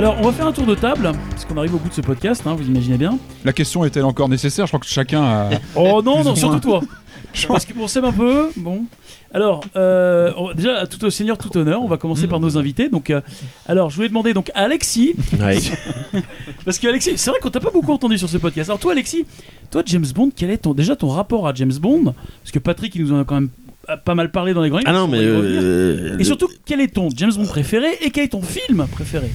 Alors, on va faire un tour de table, parce qu'on arrive au bout de ce podcast, hein, vous imaginez bien. La question est-elle encore nécessaire? Je crois que chacun a. Oh non, non, ou surtout moins. toi. Parce qu'on s'aime un peu. Bon. Alors, euh, on- déjà, tout au seigneur, tout honneur, on va commencer par nos invités. Donc, euh, alors, je voulais demander donc à Alexis, parce que Alexis, c'est vrai qu'on t'a pas beaucoup entendu sur ce podcast. Alors, toi, Alexis, toi, James Bond, quel est ton, déjà ton rapport à James Bond? Parce que Patrick, il nous en a quand même pas mal parlé dans les grands Ah non, mais. euh, Et surtout, quel est ton James Bond préféré et quel est ton film préféré?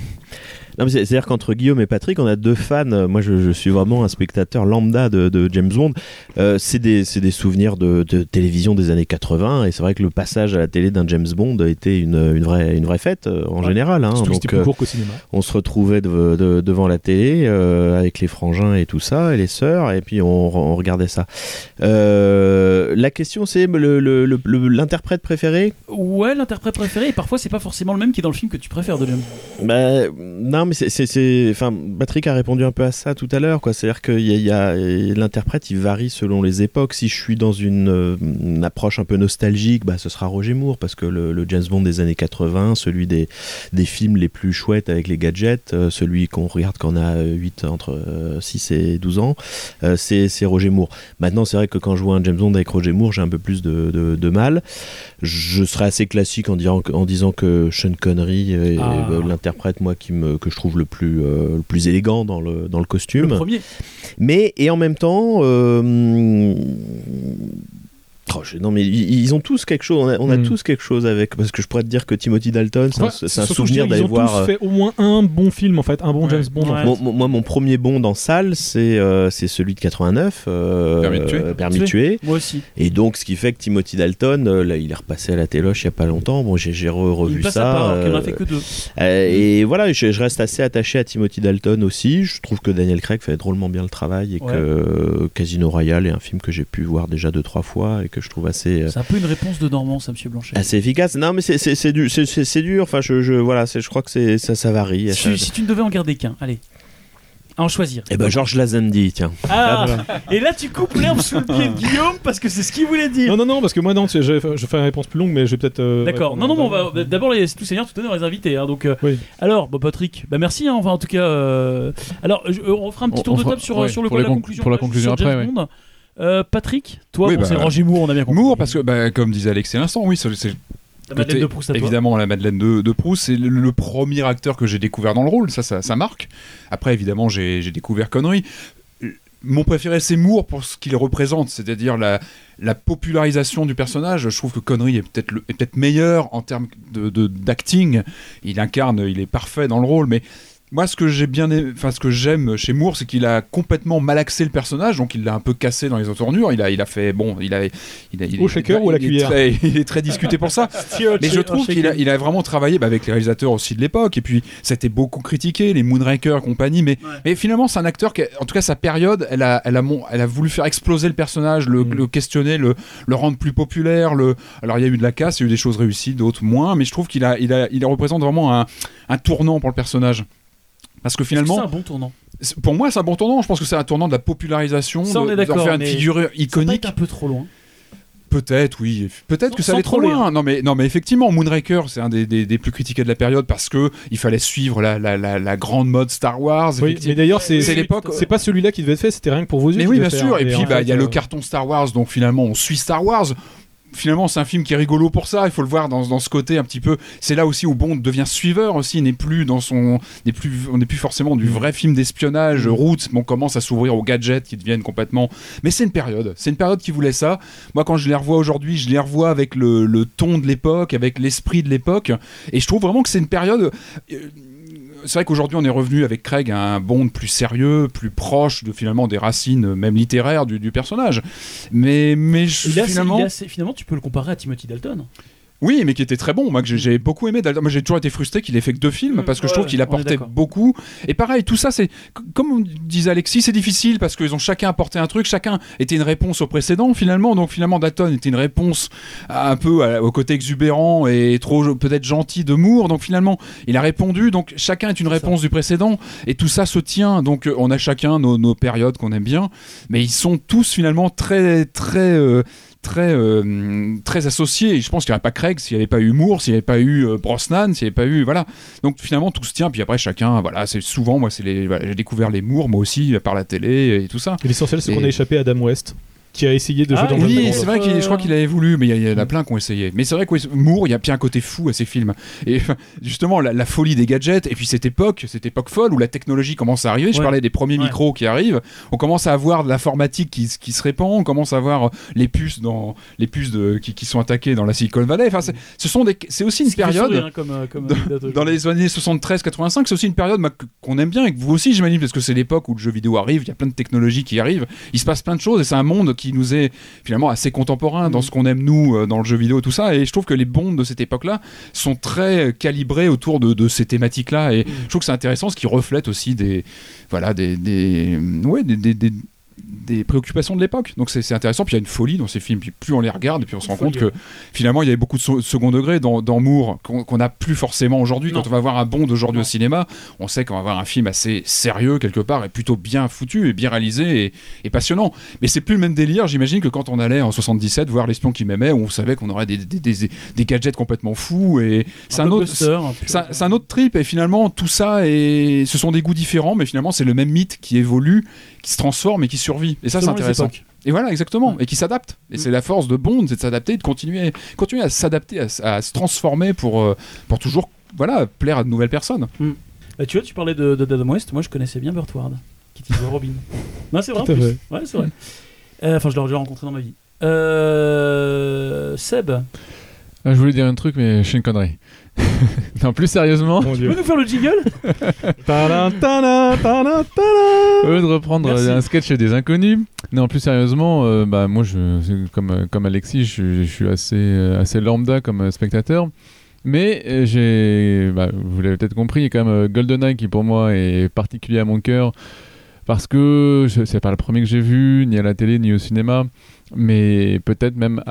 Non, mais c'est- C'est-à-dire qu'entre Guillaume et Patrick, on a deux fans. Moi, je, je suis vraiment un spectateur lambda de, de James Bond. Euh, c'est des, c'est des souvenirs de, de télévision des années 80. Et c'est vrai que le passage à la télé d'un James Bond était une, une, vraie, une vraie fête euh, en Ouais. général. hein. Donc, c'était plus euh, court qu'au cinéma. on se retrouvait de- de- devant la télé euh, avec les frangins et tout ça, et les sœurs, et puis on, on regardait ça. Euh, la question, c'est le- le- le- le- l'interprète préféré? Ouais, l'interprète préféré, et parfois, c'est pas forcément le même qui est dans le film que tu préfères de James Bond. Bah, non, mais c'est, enfin, Patrick a répondu un peu à ça tout à l'heure, quoi. C'est-à-dire que y a, y a- l'interprète, il varie selon les époques. Si je suis dans une, euh, une approche un peu nostalgique, bah, ce sera Roger Moore, parce que le, le James Bond des années 80, celui des, des films les plus chouettes avec les gadgets, euh, celui qu'on regarde quand on a 8, entre euh, 6 et 12 ans, euh, c'est, Roger Moore. Maintenant, c'est vrai que quand je vois un James Bond avec Roger Moore, j'ai un peu plus de, de- de mal. Je serais assez classique en, disant que- en disant que Sean Connery est Ah. euh, l'interprète moi qui me, que je trouve le plus, euh, le plus élégant dans le, dans le costume. Le premier. Mais et en même temps, euh, oh, je- non mais ils, ils ont tous quelque chose. On a, on a Mm. tous quelque chose avec parce que je pourrais te dire que Timothy Dalton, c'est un- souvenir d'aller qu'ils ont tous euh, fait au moins un bon film en fait, un bon Ouais. James Bond. en Ouais. fait. mon- moi, mon premier bond en salle, c'est euh, c'est celui de 89, euh, Permis de tuer. euh, Permis Tuer. de tuer. Moi aussi. Et donc, ce qui fait que Timothy Dalton, euh, là, il est repassé à la téloche il y a pas longtemps. Bon, j'ai j'ai re- Il revu ça. part, en a fait que deux. euh, et voilà, je, je reste assez attaché à Timothy Dalton aussi. Je trouve que Daniel Craig fait drôlement bien le travail et Ouais. que Casino Royale est un film que j'ai pu voir déjà deux trois fois et que je trouve assez euh, C'est un peu une réponse de Normand, ça, monsieur Blanchet. assez efficace. Non, mais c'est- dur, c'est-. Enfin, je, je voilà, je crois que ça, ça varie. si, tu, si tu ne devais en garder qu'un, allez. À en choisir. Et ben Georges Lazenby, tiens. Ah, Et là, tu coupes l'herbe sous le pied de Guillaume parce que c'est ce qu'il voulait dire. Non, non, non, parce que moi, non, je, je fais une réponse plus longue, mais je vais peut-être. euh, D'accord. Non, non, mais on va d'abord les tout seigneur, tout honneur les invités. hein, donc, euh, Oui. alors, Patrick, bah merci. hein, enfin, en tout cas, euh, alors, je- euh, on fera un petit On- tour on de fera- table sur, ouais, sur le pour quoi, la la con- conclusion. pour la sur conclusion James après, ouais. Euh, Patrick, toi, Oui, bon, bah, c'est Roger Moore, on a bien compris. Moore, parce que, bah, comme disait Alex à l'instant, oui, c'est La Madeleine de Proust à toi. évidemment la Madeleine de, de Proust, c'est le, le premier acteur que j'ai découvert dans le rôle, ça, ça, ça marque. Après, évidemment, j'ai découvert Connery. Mon préféré, c'est Moore pour ce qu'il représente, c'est-à-dire la, la popularisation du personnage. Je trouve que Connery est peut-être peut-être meilleur en termes de de- d'acting. il incarne, il est parfait dans le rôle, mais moi, ce que j'ai bien, aimé- enfin, ce que j'aime chez Moore, c'est qu'il a complètement malaxé le personnage, donc il l'a un peu cassé dans les entournures. Il a, il a fait, bon, il a, il a, il Au est- shaker ou à la cuillère très- Il est très discuté pour ça. Mais je trouve qu'il a, il a vraiment travaillé bah, avec les réalisateurs aussi de l'époque. Et puis, ça a été beaucoup critiqué, les Moonraker et compagnie. Mais, Ouais. mais finalement, c'est un acteur qui, a- en tout cas, sa période, elle a, elle a, elle a voulu faire exploser le personnage, le, Mm. le questionner, le, le rendre plus populaire. Le... Alors, il y a eu de la casse, il y a eu des choses réussies, d'autres moins. Mais je trouve qu'il a, il a, il représente vraiment un, un tournant pour le personnage. Parce que finalement, c'est un bon tournant. pour moi, c'est un bon tournant. Je pense que c'est un tournant de la popularisation, Ça, on de- est d'accord, faire une figure Ça iconique. être un peu trop loin. Peut-être, oui. Peut-être que ça allait trop loin. Non, mais, non, mais effectivement, Moonraker, c'est un des, des- des plus critiqués de la période parce que il fallait suivre la, la, la, la grande mode Star Wars. Oui, mais d'ailleurs, c'est l'époque- C'est pas celui-là qui devait être fait, c'était rien que pour vos yeux. Mais oui, bien faire. sûr. Et puis, bah, il y a fait, le euh, carton Star Wars, donc finalement, on suit Star Wars. Finalement, c'est un film qui est rigolo pour ça. Il faut le voir dans, dans ce côté un petit peu. C'est là aussi où Bond devient suiveur aussi. N'est plus dans son, n'est plus, on n'est plus forcément du vrai film d'espionnage route. On commence à s'ouvrir aux gadgets qui deviennent complètement. Mais c'est une période. C'est une période qui voulait ça. Moi, quand je les revois aujourd'hui, je les revois avec le, le ton de l'époque, avec l'esprit de l'époque. Et je trouve vraiment que c'est une période. euh, c'est vrai qu'aujourd'hui on est revenu avec Craig à un Bond plus sérieux, plus proche de finalement des racines euh, même littéraires du, du personnage. Mais je- finalement, tu peux le comparer à Timothy Dalton. Oui, mais qui était très bon. Moi que j'ai- beaucoup aimé. Moi j'ai toujours été frustré qu'il ait fait que deux films Mm, parce que je trouve qu'il apportait beaucoup. Et pareil, tout ça c'est comme disait Alexis, c'est difficile parce qu'ils ont chacun apporté un truc, chacun était une réponse au précédent finalement. Donc finalement Dalton était une réponse à- un peu à- au côté exubérant et trop peut-être gentil de Moore. Donc finalement il a répondu. Donc chacun est une réponse du précédent et tout ça se tient. Donc euh, on a chacun nos, nos périodes qu'on aime bien, mais ils sont tous finalement très très euh, très, euh, très associé. Et je pense qu'il n'y aurait pas Craig s'il n'y avait pas eu Moore, s'il n'y avait pas eu euh, Brosnan, s'il n'y avait pas eu. Voilà. Donc finalement, tout se tient. Puis après, chacun, voilà, c'est souvent, moi, c'est les, voilà, j'ai découvert les Moore, moi aussi, par la télé et tout ça. Et l'essentiel, c'est Et- qu'on a échappé à Adam West, qui a essayé de Ah, jouer dans oui, le Oui, c'est vrai qu'il, je crois qu'il avait voulu, mais il y, a- il y en a plein qui ont essayé. Mais c'est vrai que Moore, il y a bien un côté fou à ces films. Et justement, la, la folie des gadgets, et puis cette époque, cette époque folle où la technologie commence à arriver. Je Ouais. parlais des premiers Ouais. micros qui arrivent. On commence à avoir de l'informatique qui, qui se répand. On commence à avoir les puces dans les puces de, qui, qui sont attaquées dans la Silicon Valley. Enfin, c'est, ce sont des, c'est aussi une période. sourire, hein, comme, euh, comme anecdote Dans les années 73-85, c'est aussi une période bah, qu'on aime bien et que vous aussi, j'imagine, parce que c'est l'époque où le jeu vidéo arrive, il y a plein de technologies qui arrivent, il se passe plein de choses et c'est un monde qui nous est finalement assez contemporain dans ce qu'on aime nous euh, dans le jeu vidéo tout ça. Et je trouve que les bonds de cette époque-là sont très calibrés autour de, de ces thématiques-là. Et je trouve que c'est intéressant, ce qui reflète aussi des, voilà, des, des, ouais, des, des- des- des préoccupations de l'époque. Donc c'est intéressant. Puis il y a une folie dans ces films. Puis plus on les regarde, et puis on se rend compte que finalement il y avait beaucoup de so- second degré dans, dans Moore qu'on qu'on n'a plus forcément aujourd'hui. Quand on va voir un Bond aujourd'hui au cinéma, on sait qu'on va voir un film assez sérieux quelque part et plutôt bien foutu et bien réalisé et, et passionnant. Mais c'est plus le même délire, j'imagine, que quand on allait en 77 voir l'espion qui m'aimait, où on savait qu'on aurait des, des, des- des gadgets complètement fous. Et c'est un, autre. un un, c'est un autre trip et finalement tout ça et ce sont des goûts différents mais finalement c'est le même mythe qui évolue qui se transforme et qui survit et ça c'est intéressant et voilà, exactement. Et qui s'adapte. Et Mm. c'est la force de Bond, c'est de s'adapter, et de continuer, continuer à s'adapter, à, se transformer pour, euh, pour toujours voilà, plaire à de nouvelles personnes. Bah, tu vois, tu parlais de, de Adam West. Moi, je connaissais bien Burt Ward, qui utilisait Robin. non, c'est vrai. en plus. Ouais, c'est vrai. Euh, Enfin, je l'ai déjà rencontré dans ma vie. Euh... Seb, Ah, je voulais dire un truc, mais je suis une connerie. non, plus sérieusement, Mon tu Dieu. peux nous faire le jingle? Tadam, tadam, tadam, au lieu de reprendre Merci. un sketch des inconnus, non, plus sérieusement, euh, bah, moi, je, comme, comme Alexis, je, je suis assez, euh, assez lambda comme euh, spectateur. Mais j'ai, bah, vous l'avez peut-être compris, il y a quand même GoldenEye qui pour moi est particulier à mon cœur parce que c'est pas le premier que j'ai vu, ni à la télé, ni au cinéma, mais peut-être même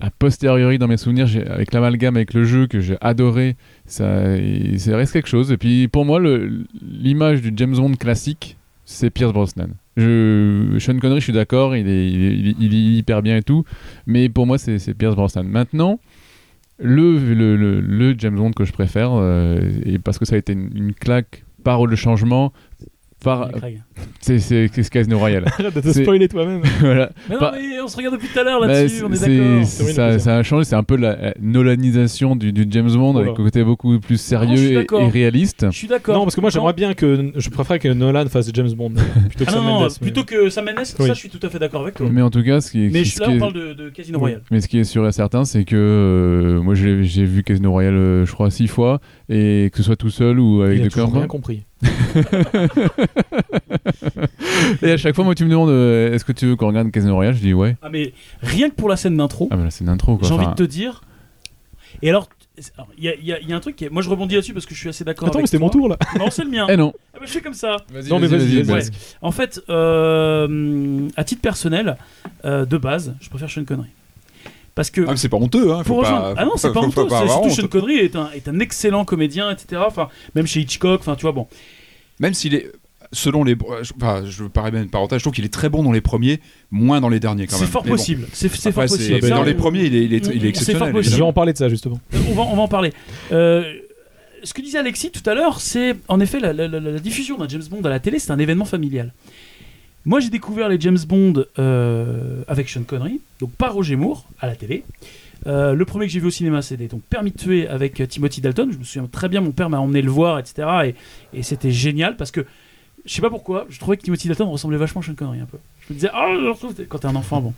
a posteriori dans mes souvenirs, avec l'amalgame avec le jeu que j'ai adoré, ça, reste quelque chose. Et puis pour moi, l'image du James Bond classique, c'est Pierce Brosnan. Je, Sean Connery, je suis d'accord, il est, hyper bien et tout, mais pour moi, c'est Pierce Brosnan. Maintenant, le James Bond que je préfère, euh, et parce que ça a été une, une claque par le changement, par, c'est c'est- c'est Casino Royale. Arrête de te spoiler toi-même. voilà. Mais non, mais on se regarde depuis tout à l'heure Bah, là-dessus, on est c'est- d'accord. ça, ça a changé, c'est un peu la euh, Nolanisation du, du James Bond Oula. avec un côté beaucoup plus sérieux et, d'accord. et réaliste. Je suis d'accord. Non, parce que moi j'aimerais bien que. Je préfère que Nolan fasse James Bond plutôt que Ah Sam non, non, Mendes. mais- plutôt que Sam Mendes, ça Oui. je suis tout à fait d'accord avec toi. Mais en tout cas, ce qui, Mais ce je- qui là, on est- parle de, de Casino Oui. Royale. mais ce qui est sûr et certain, c'est que euh, moi j'ai vu Casino Royale, euh, je crois, six fois, et que ce soit tout seul ou avec Il a des compris. Et à chaque fois, moi, tu me demandes euh, est-ce que tu veux qu'on regarde Casino Royale? Je dis ouais. Ah, mais rien que pour la scène d'intro, Ah, bah là, c'est une intro quoi. j'ai envie Enfin, de te dire. Et alors, il y, a- y y un truc qui est. Moi, je rebondis là-dessus parce que je suis assez d'accord Attends, mais c'était mon tour là. Non, c'est le mien. Eh non. Ah, bah, je fais comme ça. Non, mais vas-y, vas-y. vas-y. En fait, euh, à titre personnel, euh, de base, je préfère Sean Connery. Parce que. Ah, mais c'est pas honteux, hein. Pour faut rejoindre- pas- ah non, c'est pas honteux. c'est surtout honte. Sean Connery est un, est un excellent comédien, etc. Enfin, même chez Hitchcock, enfin, tu vois, bon. Même s'il est. Selon les. je- Enfin, je parais même une parenthèse, je trouve qu'il est très bon dans les premiers, moins dans les derniers quand C'est même. fort Mais bon. possible. C'est c'est fort c'est- possible. mais dans les premiers, il est, il est, il est C'est exceptionnel. fort Je vais en parler de ça justement. on, va, on va en parler. Euh, ce que disait Alexis tout à l'heure, c'est en effet la, la- la- la diffusion d'un James Bond à la télé, c'est un événement familial. Moi, j'ai découvert les James Bond euh, avec Sean Connery, donc par Roger Moore à la télé. Euh, le premier que j'ai vu au cinéma, c'était donc Permis de tuer avec euh, Timothy Dalton. Je me souviens très bien, mon père m'a emmené le voir, etc. Et, c'était génial parce que je sais pas pourquoi, je trouvais que Timothy Dalton ressemblait vachement à Sean Connery un peu. Je me disais, ah, je retrouve quand t'es un enfant, bon.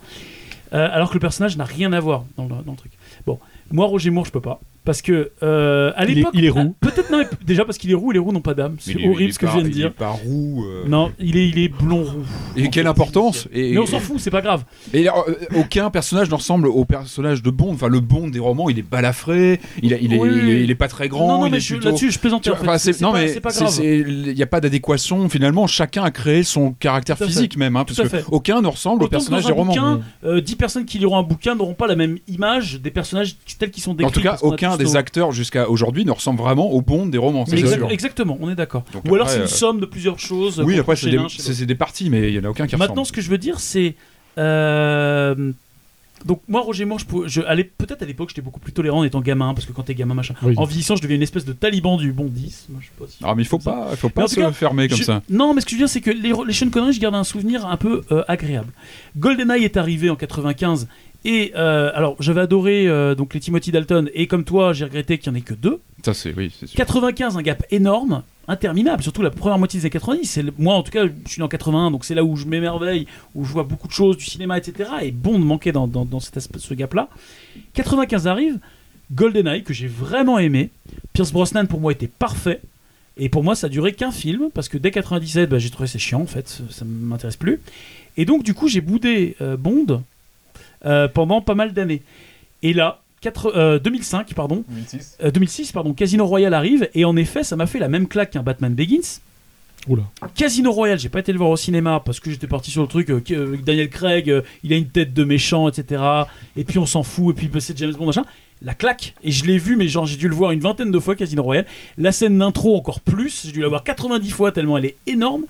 Alors que le personnage n'a rien à voir dans le truc. Bon, moi, Roger Moore, je peux pas. Parce que euh, à l'époque. il est roux. Peut-être non, mais déjà parce qu'il est roux et les roux n'ont pas d'âme. C'est horrible est ce que je pas- viens de Il est dire. pas roux. euh. Non, il est, il est blond roux. Et quelle importance et, Mais on s'en fout, c'est pas grave. Et euh, aucun personnage ne ressemble au personnage de Bond. Enfin, le Bond des romans, il est balafré, il, a- il, est, Oui. il, est, il est pas très grand. non, non, mais plutôt- là-dessus, je vois, en fait. enfin, non mais c'est pas c'est- grave. c'est- il n'y a pas d'adéquation. Finalement, chacun a créé son caractère physique même, hein, parce Tout à que fait. aucun ne ressemble au personnage des romans. bouquin, euh, 10 personnes qui liront un bouquin n'auront pas la même image des personnages tels qu'ils sont décrits. En tout cas, aucun des acteurs jusqu'à aujourd'hui ne ressemble vraiment au Bond des romans. c'est Exact- sûr. exactement, on est d'accord. Ou alors c'est une euh, somme de plusieurs choses. Oui, après c'est des, c'est- des parties, mais il y en a aucun qui Maintenant, ressemble. ce que je veux dire, c'est. euh, donc moi Roger Moore, je, pouvais- je peut-être à l'époque j'étais beaucoup plus tolérant en étant gamin parce que quand t'es gamin machin. Oui. En vieillissant, je deviens une espèce de taliban du bon 10. Moi, je sais pas si- Ah, mais il faut pas, faut pas se cas, fermer comme Je- ça. Non, mais ce que je veux dire, c'est que les, les Sean Connery, je garde un souvenir un peu euh, agréable. GoldenEye est arrivé en 95 et euh, alors j'avais adoré euh, donc les Timothy Dalton et comme toi, j'ai regretté qu'il n'y en ait que deux. Ça, c'est, oui, c'est sûr. 95, un gap énorme, interminable, surtout la première moitié des années 90. C'est le- moi, en tout cas, je suis né en 81, donc c'est là où je m'émerveille, où je vois beaucoup de choses, du cinéma, etc. Et Bond manquait dans, dans, dans cet aspect- ce gap-là. 95 arrive, GoldenEye, que j'ai vraiment aimé. Pierce Brosnan, pour moi, était parfait. Et pour moi, ça a duré qu'un film, parce que dès 97, bah, j'ai trouvé c'est chiant, en fait, ça ne m'intéresse plus. Et donc, du coup, j'ai boudé euh, Bond euh, pendant pas mal d'années. Et là, quatre- euh, 2005, pardon, euh, 2006, pardon, Casino Royale arrive, et en effet, ça m'a fait la même claque qu'un Batman Begins. Oula. Casino Royale, j'ai pas été le voir au cinéma parce que j'étais parti sur le truc euh, euh, Daniel Craig, euh, il a une tête de méchant, etc. Et puis on s'en fout, et puis bah, c'est James Bond, machin. La claque, et je l'ai vu, mais genre j'ai dû le voir une vingtaine de fois, Casino Royale. La scène d'intro encore plus, j'ai dû la voir 90 fois tellement elle est énorme.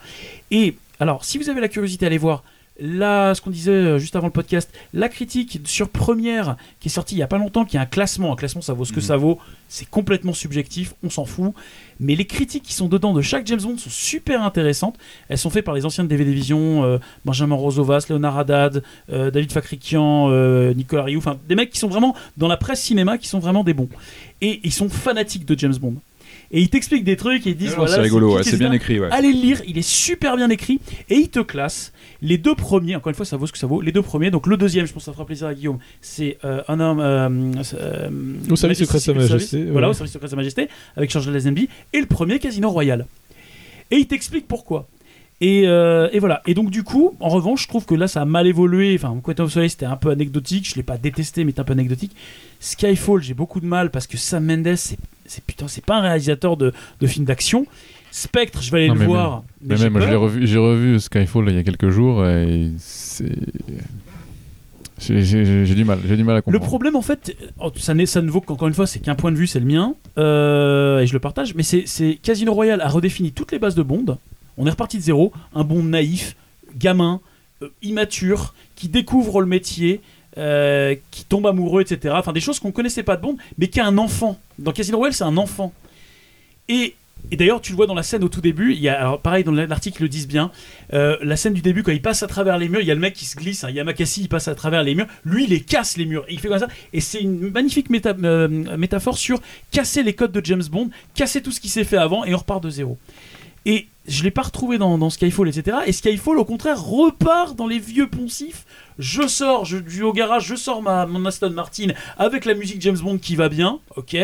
Et alors, si vous avez la curiosité, allez voir. Là, ce qu'on disait euh, juste avant le podcast, la critique sur Première qui est sortie il y a pas longtemps, qui est un classement. Un classement, ça vaut ce que Mhm. ça vaut. C'est complètement subjectif, on s'en fout. Mais les critiques qui sont dedans de chaque James Bond sont super intéressantes. Elles sont faites par les anciens de DVD Vision, euh, Benjamin Rosovas, Léonard Haddad, euh, David Fakrikian, euh, Nicolas Rioux, enfin des mecs qui sont vraiment dans la presse cinéma, qui sont vraiment des bons. Et ils sont fanatiques de James Bond. Et ils t'expliquent des trucs et ils disent voilà, c'est rigolo, ouais, c'est bien écrit. Ouais. Allez le lire, il est super bien écrit et il te classe les deux premiers. Encore une fois, ça vaut ce que ça vaut. Les deux premiers, donc le deuxième, je pense que ça fera plaisir à Guillaume. C'est euh, un homme euh, euh, Au service Majesty secret de Sa Majesté. Voilà, au service secret de Sa Majesté avec Charles Lazenby et le premier Casino Royal. Et il t'explique pourquoi. Et, euh, et voilà. Et donc du coup, en revanche, je trouve que là, ça a mal évolué. Enfin, Quantum of Solace, c'était un peu anecdotique. Je l'ai pas détesté, mais c'était un peu anecdotique. Skyfall, j'ai beaucoup de mal parce que Sam Mendes, c'est, c'est putain, c'est pas un réalisateur de, de films d'action. Spectre, je vais aller Non, le mais voir. Mais même, je l'ai peur. revu, j'ai revu Skyfall il y a quelques jours et c'est. J'ai j'ai- j'ai du mal, j'ai du mal à Le comprendre. problème, en fait, oh, ça, n'est- ça ne vaut qu'encore une fois, c'est qu'un point de vue, c'est le mien, euh, et je le partage, mais c'est c'est Casino Royale a redéfini toutes les bases de Bond. On est reparti de zéro. Un Bond naïf, gamin, euh, immature, qui découvre le métier, euh, qui tombe amoureux, etc. Enfin, des choses qu'on connaissait pas de Bond, mais qui a un enfant. Dans Casino Royale, c'est un enfant. Et, d'ailleurs, tu le vois dans la scène au tout début, il y a, pareil, dans l'article, ils le disent bien, euh, la scène du début, quand il passe à travers les murs, il y a le mec qui se glisse, hein, Yamakasi, il passe à travers les murs, lui, il les casse les murs, et il fait comme ça, et c'est une magnifique méta- métaphore sur casser les codes de James Bond, casser tout ce qui s'est fait avant, et on repart de zéro. Et je l'ai pas retrouvé dans, dans Skyfall, etc. Et Skyfall, au contraire, repart dans les vieux poncifs. Je sors, je, vais au garage, je sors ma, mon Aston Martin avec la musique James Bond qui va bien, ok.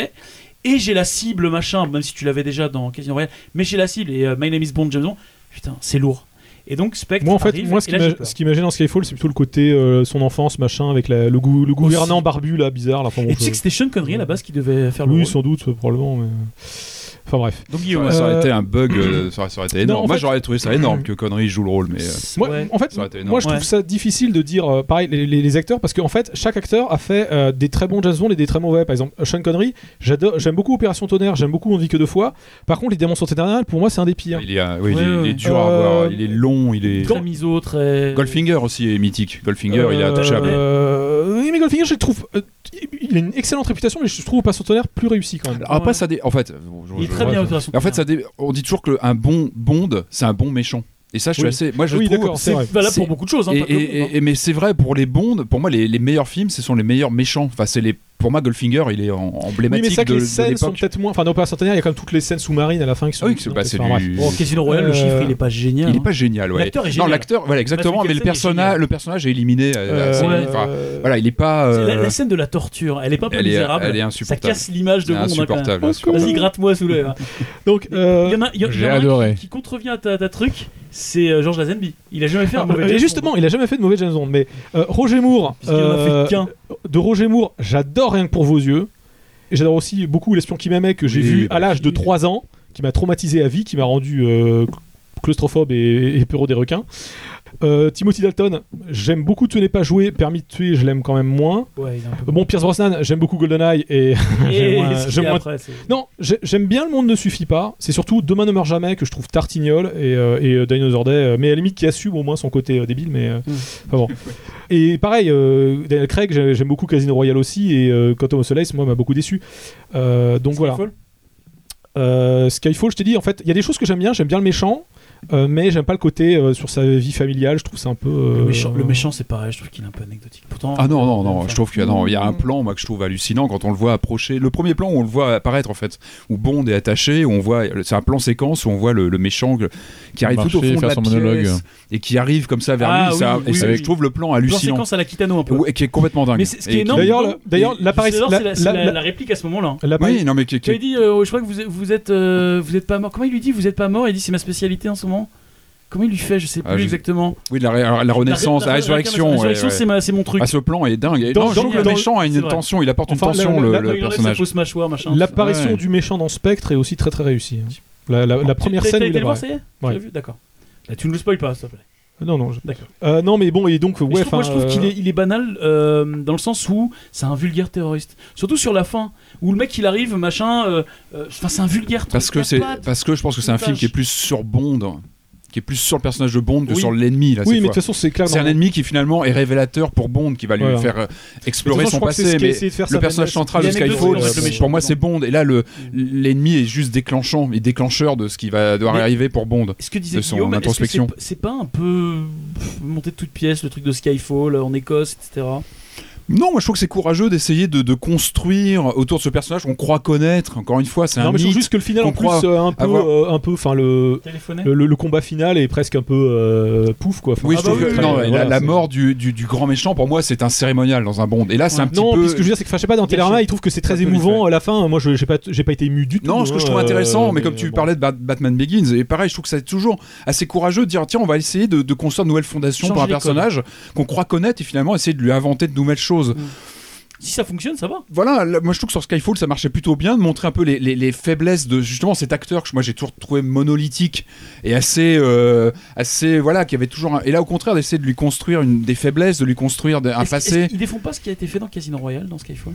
Et j'ai la cible, machin, même si tu l'avais déjà dans Casino Royale, mais j'ai la cible et euh, My Name is Bond, James Bond. Putain, c'est lourd. Et donc Spectre Moi, en fait, arrive, moi, ce qui m'a- dans Skyfall, c'est plutôt le côté euh, son enfance, machin, avec la- le, gou- le gouvernant barbu, là, bizarre. Là, enfin, bon, Et tu sais que c'était Sean Connery à la base qui devait faire le Oui, sans doute, probablement. Mais... Enfin, bref. Donc Ça Guillaume, aurait, ça aurait Euh, été un bug, euh, ça, aurait, ça aurait été énorme. en Moi, fait- j'aurais trouvé ça énorme que Connery joue le rôle, mais. euh, Moi, ouais. en fait, moi je trouve Ouais. ça difficile de dire euh, pareil les, les- les acteurs parce qu'en fait chaque acteur a fait euh, des très bons James Bond et des très mauvais. Par exemple, Sean Connery, j'adore, j'aime beaucoup Opération Tonnerre, j'aime beaucoup On ne vit que deux fois. Par contre, les Démons sont éternels, pour moi c'est un des pires. il, est, euh, oui, il est- Ouais, il est ouais. dur à Euh, voir, il est long, il est. très miso, très. Goldfinger aussi est mythique. Goldfinger, il est Euh, attachable. euh, oui, mais Goldfinger, je le trouve, euh, il a une excellente réputation, mais je trouve Opération Tonnerre plus réussi quand même. Alors après, Ouais. ça dé... En fait, bon, je- Il est je- très bien Opération En fait, ça Tonnerre. dé- on dit toujours qu'un bon Bond, c'est un bon méchant. Et ça, je suis Oui. assez. Moi, je Oui, trouve. d'accord, c'est c'est vrai. valable c'est- pour beaucoup de choses. Hein, Et, pas que le et- Bond, hein. et- et- mais c'est vrai pour les Bonds. Pour moi, les, les meilleurs films, ce sont les meilleurs méchants. Enfin, c'est les. Pour moi, Goldfinger, il est en- Oui, emblématique mais ça que de, les scènes sont peut-être moins. Enfin, dans Opération Tonnerre, il y a quand même toutes les scènes sous-marines à la fin qui sont. Ah oui, qui c'est bah, du. Bon, Casino Royale, le Euh, chiffre, il est pas génial. Il est hein. pas génial, ouais. L'acteur est Non, génial. l'acteur, voilà, exactement. Mais le est personnage, le personnage est éliminé. euh, Euh, assez- ouais. enfin, euh, voilà, il est pas. C'est La, euh, la scène de la torture, elle est pas elle est, misérable. elle est ça insupportable. casse l'image de Elle est Bond. hein. Vas-y, gratte-moi sous le. Donc, J'ai adoré. qui, contrevient à ta, truc, c'est euh, George Lazenby. Il a jamais fait un mauvais justement, Bond. il a jamais fait de mauvais James Bond, mais euh, Roger Moore, Puisqu'il en a fait qu'un. de Roger Moore, j'adore rien que pour vos yeux. Et j'adore aussi beaucoup L'espion qui m'aimait que j'ai Oui, vu bah, à l'âge de oui. 3 ans, qui m'a traumatisé à vie, qui m'a rendu euh, claustrophobe et, et peureux des requins. Euh, Timothy Dalton, j'aime beaucoup Tu n'es pas joué, Permis de tuer, je l'aime quand même moins. Ouais, Bon, Pierce Brosnan, j'aime beaucoup GoldenEye et j'aime Et moins Non, j'ai- j'aime bien Le Monde ne suffit pas. C'est surtout Demain ne meurt jamais que je trouve tartignol et, euh, et euh, Dinosaur Day, euh, mais à la limite qui assume au moins son côté euh, débile. Mais Mm. enfin bon. Et pareil, Daniel Craig, j'ai- j'aime beaucoup Casino Royale aussi et Quantum of Solace, moi, m'a beaucoup déçu. Donc voilà. Skyfall Skyfall, je t'ai dit, en fait, il y a des choses que j'aime bien. J'aime bien le méchant. Euh, mais j'aime pas le côté euh, sur sa vie familiale, je trouve c'est un peu. euh, Le méchant, c'est pareil, je trouve qu'il est un peu anecdotique. Pourtant, Ah non, non, non, enfin, je trouve qu'il y a, non, il y a un plan moi, que je trouve hallucinant quand on le voit approcher. Le premier plan où on le voit apparaître en fait, où Bond est attaché, où on voit, c'est un plan séquence où on voit le, le méchant qui arrive tout au fond de la son pièce monologue. et qui arrive comme ça vers Ah lui. oui, ça- oui, et ça, oui. je trouve le plan plan hallucinant. séquence à la Kitano un peu. Ouais, qui est complètement dingue. Mais c'est- ce qui Et est énorme, D'ailleurs, l'apparition- c'est la, réplique à ce moment-là. Oui, non mais qui- Tu qui- lui dit, je crois que vous êtes, vous êtes, vous êtes pas mort. Comment il lui dit, vous êtes pas mort? Il dit, c'est ma spécialité en ce moment. Comment il lui fait Je sais plus Ah, je- exactement. oui, la, la renaissance, la, La résurrection. La ouais, résurrection, ouais. c'est mon truc. Ah, ce plan est dingue. Et Dans- non, je dans- trouve que le dans- méchant a une tension, il apporte une Enfin, tension, la- le, personnage. L'apparition Ouais. du méchant dans Spectre est aussi très très réussie. hein. La, la- la première scène T'as où il été le voir, apparaît. ça y est Tu Ouais. l'as vu D'accord. Là, Tu ne le spoil pas, s'il te plaît. Non, non, je- D'accord. Euh, non, mais bon, et donc, ouais, je trouve, moi, je trouve qu'il euh, est, il est banal euh, dans le sens où c'est un vulgaire terroriste. Surtout sur la fin, où le mec il arrive, machin. euh, euh, Enfin, c'est un vulgaire Parce que c'est parce que je pense que c'est un film qui est plus sur Bond, qui est plus sur le personnage de Bond que Oui. sur l'ennemi là. Oui, mais de fois. toute façon, c'est clair. C'est un ennemi qui finalement est révélateur pour Bond, qui va lui Voilà. faire euh, explorer façon, son passé. Mais le personnage central de Skyfall, méchant, pour moi, c'est. Bond. Et là, le l'ennemi est juste déclenchant et déclencheur de ce qui va devoir arriver pour Bond. Ce que disait de son introspection. c'est- pas un peu monté de toutes pièces le truc de Skyfall euh, en Écosse, etc. Non, moi je trouve que c'est courageux d'essayer de, de construire autour de ce personnage qu'on croit connaître. Encore une fois, c'est Non, un mais je trouve juste que le final, en plus, euh, un peu, avoir- euh, un peu, enfin, le, le, le combat final est presque un peu euh, pouf, quoi. Enfin, Oui, Ah je bah trouve oui, que non, la, mort du, du, du grand méchant, pour moi, c'est un cérémonial dans un Bond. Et là, c'est un petit non, peu. puis ce que je veux dire, c'est que, je sais pas, dans Télérama, Gâché. il trouve que c'est très émouvant à la fin. Moi, je j'ai pas, j'ai pas été ému du tout. Non, ce que je trouve hein, intéressant, mais comme tu parlais de Bat- Batman Begins, et pareil, je trouve que c'est toujours assez courageux de dire tiens, on va essayer de, construire de nouvelles fondations pour un personnage qu'on croit connaître et finalement essayer de lui inventer de nouvelles choses. Si ça fonctionne, ça va. Voilà, là, moi je trouve que sur Skyfall ça marchait plutôt bien de montrer un peu les, les- les faiblesses de justement cet acteur que moi j'ai toujours trouvé monolithique et assez, euh, assez voilà, qui avait toujours. un- Et là au contraire d'essayer de lui construire une, des faiblesses, de lui construire un passé. qu'ils défendent pas ce qui a été fait dans Casino Royale, dans Skyfall?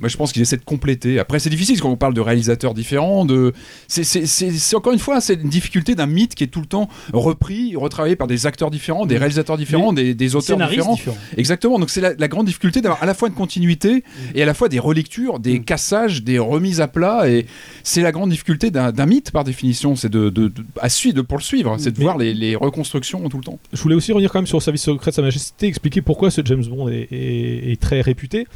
Moi, je pense qu'ils essaient de compléter. Après, c'est difficile quand on parle de réalisateurs différents. De... C'est, encore une fois, c'est une difficulté d'un mythe qui est tout le temps repris, retravaillé par des acteurs différents, des réalisateurs différents, des, des auteurs différents. différent. Exactement. Donc, c'est la, la grande difficulté d'avoir à la fois une continuité et à la fois des relectures, des Mm. cassages, des remises à plat. Et c'est la grande difficulté d'un, d'un mythe, par définition. C'est de, de, de- à suivre, de poursuivre. C'est de Mais- voir les, les reconstructions tout le temps. Je voulais aussi revenir quand même sur le service secret de Sa Majesté, expliquer pourquoi ce James Bond est, est- est très réputé.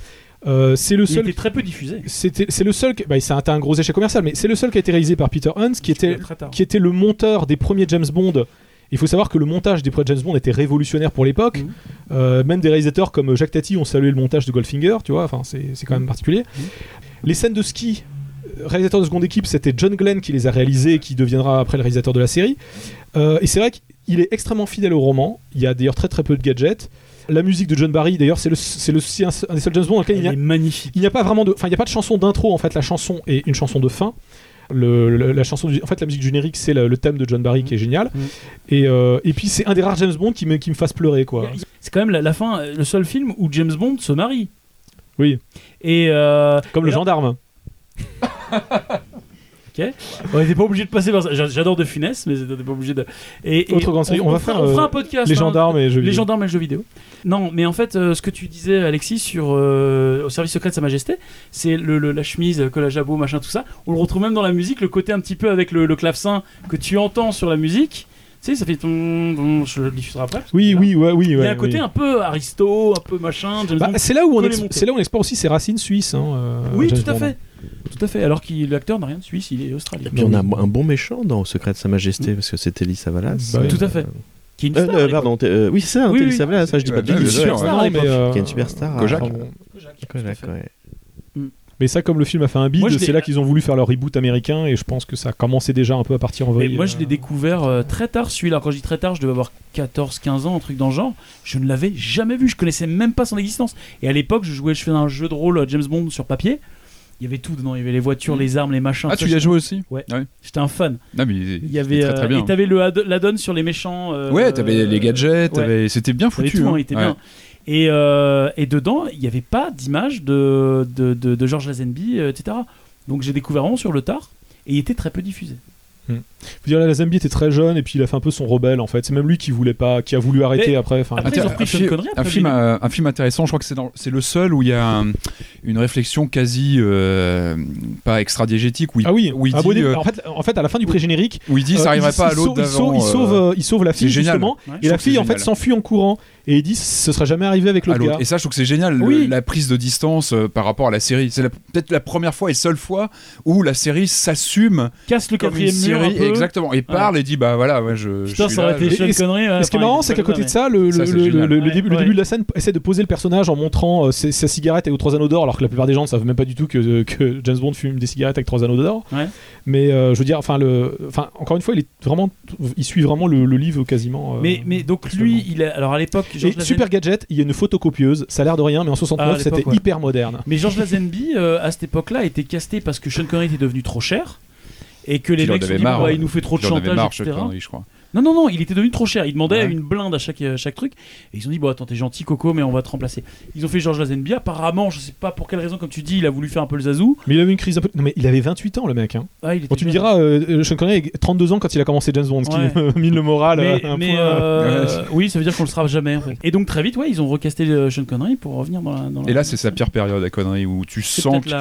Euh, c'est le Il seul. était très peu diffusé. C'était, c'est le seul. qui- Bah, ça a été un gros échec commercial, mais c'est le seul qui a été réalisé par Peter Hunt, qui était, qui était le monteur des premiers James Bond. Il faut savoir que le montage des premiers James Bond était révolutionnaire pour l'époque. Mhm. Euh, même des réalisateurs comme Jacques Tati ont salué le montage de Goldfinger, tu vois. Enfin, c'est, c'est quand même particulier. Mhm. Les scènes de ski, euh, réalisateur de seconde équipe, c'était John Glenn qui les a réalisées et qui deviendra après le réalisateur de la série. Euh, et c'est vrai qu'il est extrêmement fidèle au roman. Il y a d'ailleurs très très peu de gadgets. La musique de John Barry, d'ailleurs, c'est le, c'est le, c'est un, un des seuls James Bond dans lequel il y a, est magnifique. il n'y a pas vraiment de, enfin, il n'y a pas de chanson d'intro. En fait, la chanson est une chanson de fin. Le, le- la chanson, du- en fait, la musique générique, c'est le, le thème de John Barry qui est génial. Mhm. Et, euh, et puis, c'est un des rares James Bond qui me, qui me fasse pleurer, quoi. C'est quand même la, la fin, euh, le seul film où James Bond se marie. Oui, Et euh, comme et le là- gendarme. On n'était pas obligé de passer par ça. J'a- J'adore de finesse, mais on n'est pas obligé de. Et, et Autre grande série, on va fera, faire, on fera euh, un podcast. Les hein. gendarmes et jeux Les vidéo. gendarmes et le jeu vidéo. Non, mais en fait, euh, ce que tu disais, Alexis, sur euh, au service secret de Sa Majesté, c'est le, le- la chemise, le col à jabot, machin, tout ça. On le retrouve même dans la musique, le côté un petit peu avec le, le clavecin que tu entends sur la musique. Tu sais, ça fait ton. ton- je le diffuserai après. Oui, oui, ouais, oui. Il y ouais, a un côté oui. un peu aristo, un peu machin. Bah, c'est là où on c'est là où on explore aussi ses racines suisses. hein, euh, Oui, James tout à Bond. fait. Tout à fait. Alors que l'acteur n'a rien de suisse, il est australien. Puis on a un bon méchant dans Secret de Sa Majesté, parce que c'est Telly Savalas. Bah oui. Tout à fait. Qui est une Euh, star, euh, pardon, euh, oui, c'est ça, hein, Oui, oui. Savalas, ça, je dis pas de euh, Qui est une superstar. Kojak. euh, bon. Kojak, ouais. Mais ça, comme le film a fait un bide, l'ai- c'est là qu'ils ont voulu faire leur reboot américain et je pense que ça a commencé déjà un peu à partir en vrille. moi, je l'ai euh. découvert euh, très tard, celui-là. Quand je dis très tard, je devais avoir 14-15 ans, un truc dans le genre. Je ne l'avais jamais vu. Je connaissais même pas son existence. Et à l'époque, je jouais, je faisais un jeu de rôle euh, James Bond sur papier. Il y avait tout dedans. Il y avait les voitures, les armes, les machins. Ah, tu y as joué aussi? Ouais. Ah. J'étais un fan. Non, mais Il y avait. très, très bien. et t'avais le add- l'add-on sur les méchants. euh, Ouais, t'avais les gadgets, ouais. t'avais- c'était bien foutu. tout, hein, hein. il était Ouais. bien. Et, euh, et dedans, il n'y avait pas d'image de, de, de, de George Lazenby, euh, etc. Donc j'ai découvert vraiment sur le tard. Et il était très peu diffusé. Faut dire, la Zambi était très jeune et puis il a fait un peu son rebelle en fait. C'est même lui qui voulait pas, qui a voulu arrêter Mais- après. Enfin, Après, Tiens, ils ont repris un, Connery un après, film, euh, un film intéressant, je crois que c'est dans- c'est le seul où il y a un- une réflexion quasi euh, pas extra-diégétique, où il, ah oui, où il Ah, dit, bon, euh, en, fait, en fait, à la fin du pré-générique, où il dit euh, ça arriverait il- pas à l'autre il sauve-. Il sauve, il sauve la fille justement, Ouais. et la fille en fait s'enfuit en courant et il dit ce serait jamais arrivé avec l'autre gars. Et ça, je trouve que c'est génial, le- Oui. la prise de distance euh, par rapport à la série. C'est peut-être la première fois et seule fois où la série s'assume Casse le une quatrième mur. un série, peu. exactement, et parle et dit bah voilà, ouais, je. Putain, je suis ça aurait là, été je- Et Connery. ouais, Et ce qui est marrant, c'est est qu'à côté de ça, le, Ça, Ouais, début, ouais. de la scène essaie de poser le personnage en montrant euh, ses- sa cigarette avec trois anneaux d'or, alors que la plupart des gens ne savent même pas du tout que, que James Bond fume des cigarettes avec trois anneaux d'or. Mais euh, je veux dire, enfin, le, enfin, encore une fois, il est vraiment, il suit vraiment le, le livre quasiment. euh, Mais, mais donc lui, il a, alors à l'époque, super gadget, il y a une photocopieuse, ça a l'air de rien, mais en 69 Ah, c'était ouais. hyper moderne. Mais George Lazenby, euh, à cette époque-là, était casté parce que Sean Connery était devenu trop cher. Et que les mecs se dit, marre, bah, il nous fait trop de chantage, marre, etc. Sean Connery, je crois. Non, non, non, il était devenu trop cher. Il demandait Ouais. une blinde à chaque, à chaque truc. Et ils ont dit, bon, attends, t'es gentil, Coco, mais on va te remplacer. Ils ont fait George Lazenby. Apparemment, je sais pas pour quelle raison, comme tu dis, il a voulu faire un peu le zazou. Mais il avait une crise un peu. Non, mais il avait 28 ans, le mec. Hein. Ah, il était Bon, tu me diras, euh, Sean Connery avait 32 ans quand il a commencé James Bond, ce qui Ouais. me mine le moral. Mais, euh, un mais, point. euh, oui, ça veut dire qu'on le sera jamais. En fait. Et donc, très vite, ouais, ils ont recasté euh, Sean Connery pour revenir dans la. dans la- Et là, c'est sa pire période à connerie où tu sens ouais.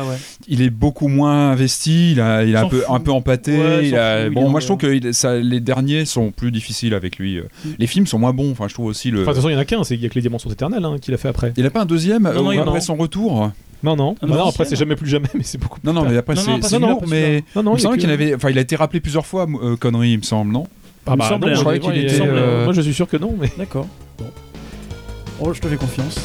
qu'il est beaucoup moins investi, il a, il a un peu, un peu empâté. Ouais, il s'en a- fout, il bon, moi je trouve que ça- les derniers sont plus difficiles avec lui. euh. Mm. Les films sont moins bons. Enfin, je trouve aussi le. Enfin, de toute façon, il y en a qu'un, c'est qu'il y a que les diamants sont éternels hein, qu'il a fait après. il a pas un deuxième euh, non, il a après son retour Non, non, Un non, après, c'est jamais plus jamais, mais c'est beaucoup plus Non, non, mais après c'est lourd, mais Non, non, il me il qu'il avait, enfin, il a été rappelé plusieurs fois, euh, Connery, il me semble, non? Ah Il me bah non, je croyais il qu'il était, était. euh, Moi, je suis sûr que non, mais. D'accord. Bon. Oh, je te fais confiance.